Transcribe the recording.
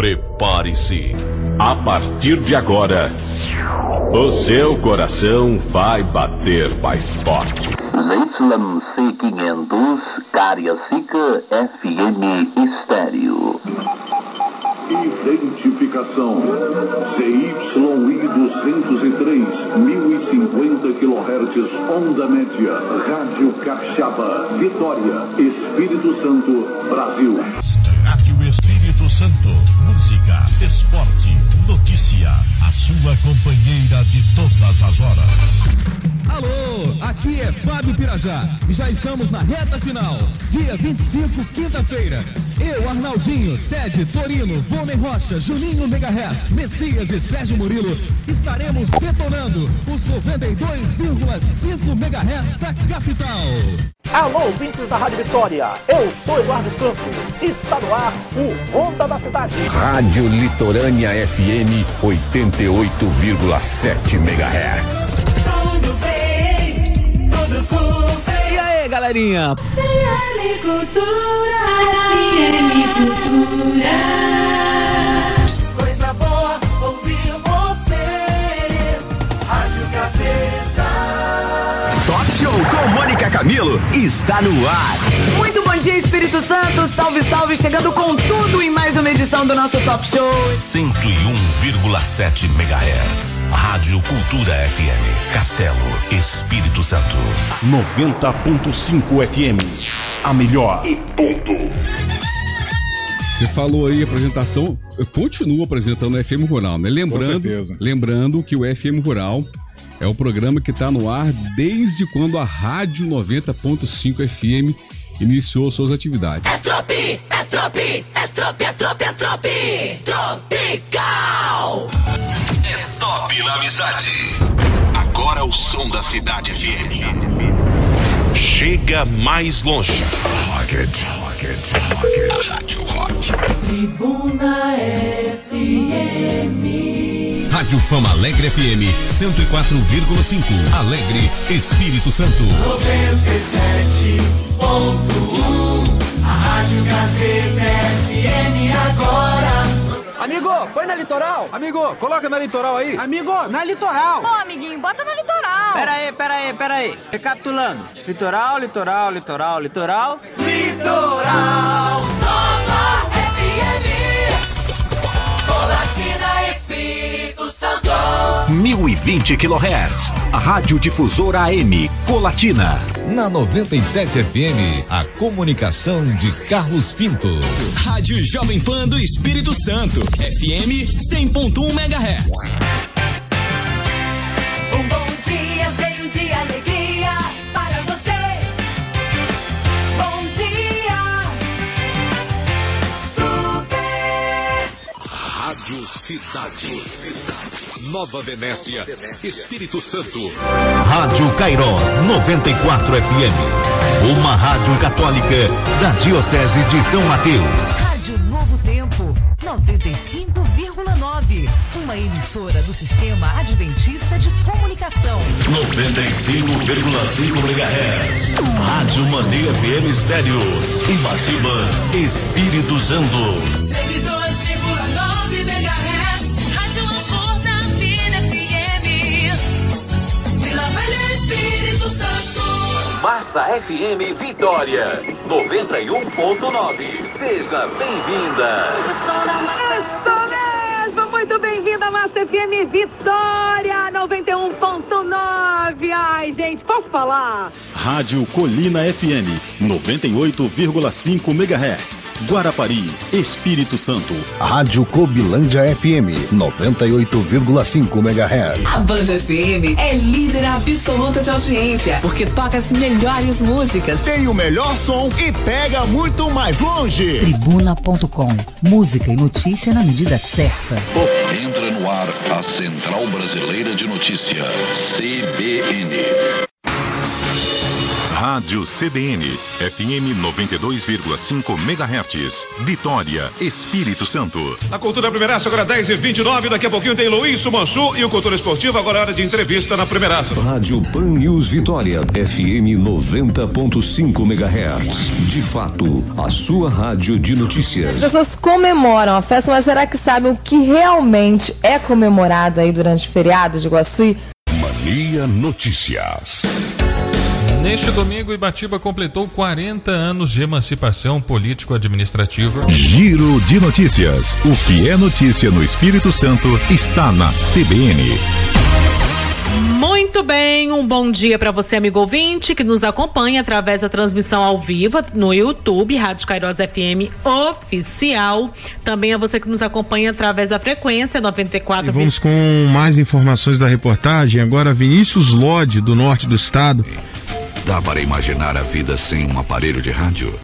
Prepare-se. A partir de agora, o seu coração vai bater mais forte. ZYC 500, Cariacica FM Estéreo. Identificação CYI 203, 1050 kHz, onda média, Rádio Capixaba, Vitória, Espírito Santo, Brasil. Santo, música, esporte, notícia, a sua companheira de todas as horas. Alô, aqui é Fábio Pirajá e já estamos na reta final. Dia 25, quinta-feira. Eu, Arnaldinho, Ted, Torino, Volney Rocha, Juninho Megahertz, Messias e Sérgio Murilo estaremos detonando os 92,5 MHz da capital. Alô, ouvintes da Rádio Vitória. Eu sou Eduardo Santos. Está no ar o Ronda da Cidade. Rádio Litorânea FM 88,7 MHz. Galerinha? FM Cultura. FM Cultura. Coisa boa ouvir você. Show com Mônica Camilo está no ar. Bom dia, Espírito Santo. Salve, salve, chegando com tudo em mais uma edição do nosso Top Show. 101,7 MHz. Rádio Cultura FM. Castelo, Espírito Santo. 90.5 FM. A melhor. E ponto. Você falou aí apresentação, eu continuo apresentando o FM Rural, né? Lembrando, lembrando que o FM Rural é o programa que está no ar desde quando a Rádio 90.5 FM iniciou suas atividades. É tropi, é tropi, é tropi, é tropi, é tropi. Tropical. É top na amizade. Agora o som da cidade FM. Chega mais longe. Rocket, rocket, rocket. Rádio Rock. Tribuna FM. Rádio Fama Alegre FM 104,5. Alegre, Espírito Santo. 97.1. A Rádio Gazeta FM agora. Amigo, põe na litoral. Amigo, coloca na litoral aí. Amigo, na litoral. Ô, amiguinho, bota na litoral. Pera aí, pera aí, pera aí. Recapitulando. Litoral, litoral, litoral, litoral. Litoral. Colatina Espírito Santo. 1020 kHz. A Rádio Difusora AM Colatina. Na 97 FM, a comunicação de Carlos Pinto. Rádio Jovem Pan do Espírito Santo. FM 100.1 MHz. Cidade. Nova Venécia, Espírito Santo. Rádio Cairós 94 FM. Uma rádio católica da Diocese de São Mateus. Rádio Novo Tempo, 95,9. Uma emissora do Sistema Adventista de Comunicação. 95,5 MHz. Rádio Mania FM Estéreo. Imatiba, Espírito Santo. Massa FM Vitória 91.9. Seja bem-vinda. Isso mesmo, muito bem-vindo à Massa FM Vitória 91.9. Gente, posso falar? Rádio Colina FM 98,5 MHz. Guarapari, Espírito Santo. Rádio Cobilândia FM 98,5 MHz. A Banja FM é líder absoluta de audiência, porque toca as melhores músicas. Tem o melhor som e pega muito mais longe. Tribuna.com. Música e notícia na medida certa. Entra no ar a Central Brasileira de Notícia, CBN. Rádio CBN, FM 92,5 MHz. Vitória, Espírito Santo. A Cultura Primeiraça, agora 10 e 29 Daqui a pouquinho tem Luiz Sumanchu e o Cultura Esportiva. Agora é hora de entrevista na Primeiraça. Rádio Pan News Vitória, FM 90.5 MHz. De fato, a sua rádio de notícias. As pessoas comemoram a festa, mas será que sabem o que realmente é comemorado aí durante o feriado de Iguaçu? Mania Notícias. Neste domingo, Ibatiba completou 40 anos de emancipação político-administrativa. Giro de notícias. O que é notícia no Espírito Santo está na CBN. Muito bem, um bom dia para você, amigo ouvinte, que nos acompanha através da transmissão ao vivo no YouTube, Rádio Cairós FM Oficial. Também a você que nos acompanha através da frequência 94. E vamos com mais informações da reportagem. Agora, Vinícius Lodi, do norte do estado. Dá para imaginar a vida sem um aparelho de rádio?